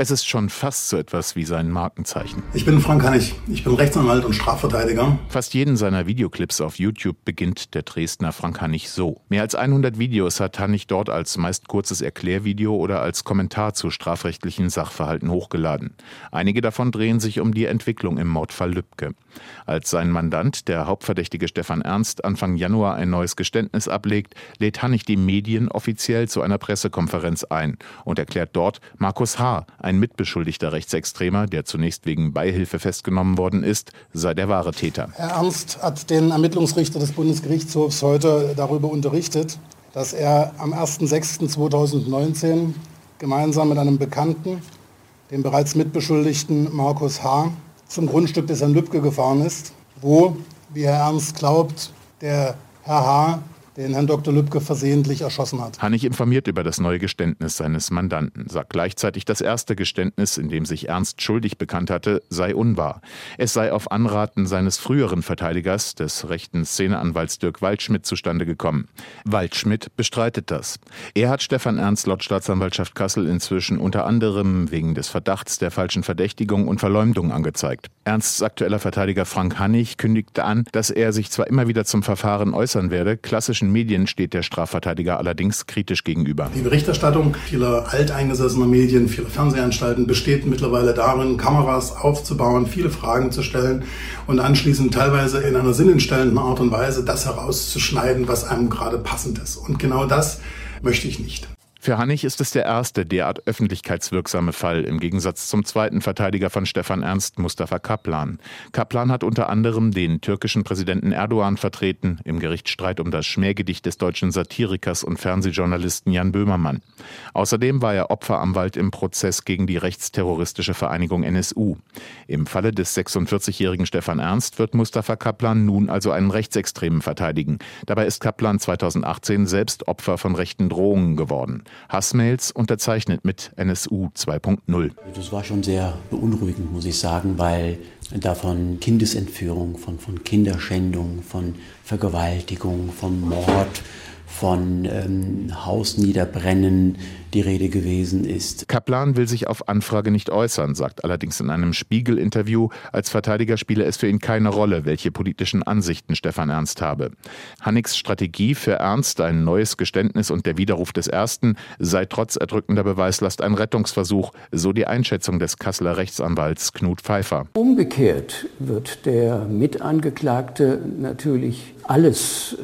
Es ist schon fast so etwas wie sein Markenzeichen. Ich bin Frank Hannig. Ich bin Rechtsanwalt und Strafverteidiger. Fast jeden seiner Videoclips auf YouTube beginnt der Dresdner Frank Hannig so. Mehr als 100 Videos hat Hannig dort als meist kurzes Erklärvideo oder als Kommentar zu strafrechtlichen Sachverhalten hochgeladen. Einige davon drehen sich um die Entwicklung im Mordfall Lübcke. Als sein Mandant, der Hauptverdächtige Stefan Ernst, Anfang Januar ein neues Geständnis ablegt, lädt Hannig die Medien offiziell zu einer Pressekonferenz ein und erklärt dort, Markus H., ein mitbeschuldigter Rechtsextremer, der zunächst wegen Beihilfe festgenommen worden ist, sei der wahre Täter. Herr Ernst hat den Ermittlungsrichter des Bundesgerichtshofs heute darüber unterrichtet, dass er am 01.06.2019 gemeinsam mit einem Bekannten, dem bereits mitbeschuldigten Markus H., zum Grundstück des Herrn Lübcke gefahren ist, wo, wie Herr Ernst glaubt, der Herr H den Herrn Dr. Lübcke versehentlich erschossen hat. Hannig informiert über das neue Geständnis seines Mandanten, sagt gleichzeitig, das erste Geständnis, in dem sich Ernst schuldig bekannt hatte, sei unwahr. Es sei auf Anraten seines früheren Verteidigers, des rechten Szeneanwalts Dirk Waldschmidt, zustande gekommen. Waldschmidt bestreitet das. Er hat Stefan Ernst laut Staatsanwaltschaft Kassel inzwischen unter anderem wegen des Verdachts der falschen Verdächtigung und Verleumdung angezeigt. Ernsts aktueller Verteidiger Frank Hannig kündigte an, dass er sich zwar immer wieder zum Verfahren äußern werde, klassischen deutschen Medien steht der Strafverteidiger allerdings kritisch gegenüber. Die Berichterstattung vieler alteingesessener Medien, vieler Fernsehanstalten besteht mittlerweile darin, Kameras aufzubauen, viele Fragen zu stellen und anschließend teilweise in einer sinnentstellenden Art und Weise das herauszuschneiden, was einem gerade passend ist. Und genau das möchte ich nicht. Für Hannig ist es der erste derart öffentlichkeitswirksame Fall, im Gegensatz zum zweiten Verteidiger von Stefan Ernst, Mustafa Kaplan. Kaplan hat unter anderem den türkischen Präsidenten Erdogan vertreten im Gerichtsstreit um das Schmähgedicht des deutschen Satirikers und Fernsehjournalisten Jan Böhmermann. Außerdem war er Opferanwalt im Prozess gegen die rechtsterroristische Vereinigung NSU. Im Falle des 46-jährigen Stefan Ernst wird Mustafa Kaplan nun also einen Rechtsextremen verteidigen. Dabei ist Kaplan 2018 selbst Opfer von rechten Drohungen geworden. Hassmails unterzeichnet mit NSU 2.0. Das war schon sehr beunruhigend, muss ich sagen, weil da von Kindesentführung, von, von Kinderschändung, von Vergewaltigung, von Mord, von ähm, Hausniederbrennen die Rede gewesen ist. Kaplan will sich auf Anfrage nicht äußern, sagt allerdings in einem Spiegel-Interview, als Verteidiger spiele es für ihn keine Rolle, welche politischen Ansichten Stefan Ernst habe. Hannigs Strategie für Ernst, ein neues Geständnis und der Widerruf des ersten, sei trotz erdrückender Beweislast ein Rettungsversuch, so die Einschätzung des Kasseler Rechtsanwalts Knut Pfeiffer. Umgekehrt wird der Mitangeklagte natürlich alles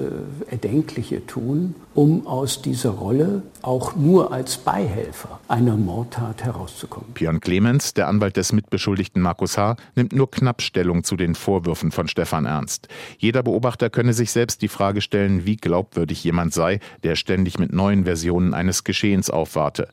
äh, Erdenkliche tun, um aus dieser Rolle auch nur als Beihelfer einer Mordtat herauszukommen. Björn Clemens, der Anwalt des Mitbeschuldigten Markus H., nimmt nur knapp Stellung zu den Vorwürfen von Stefan Ernst. Jeder Beobachter könne sich selbst die Frage stellen, wie glaubwürdig jemand sei, der ständig mit neuen Versionen eines Geschehens aufwarte.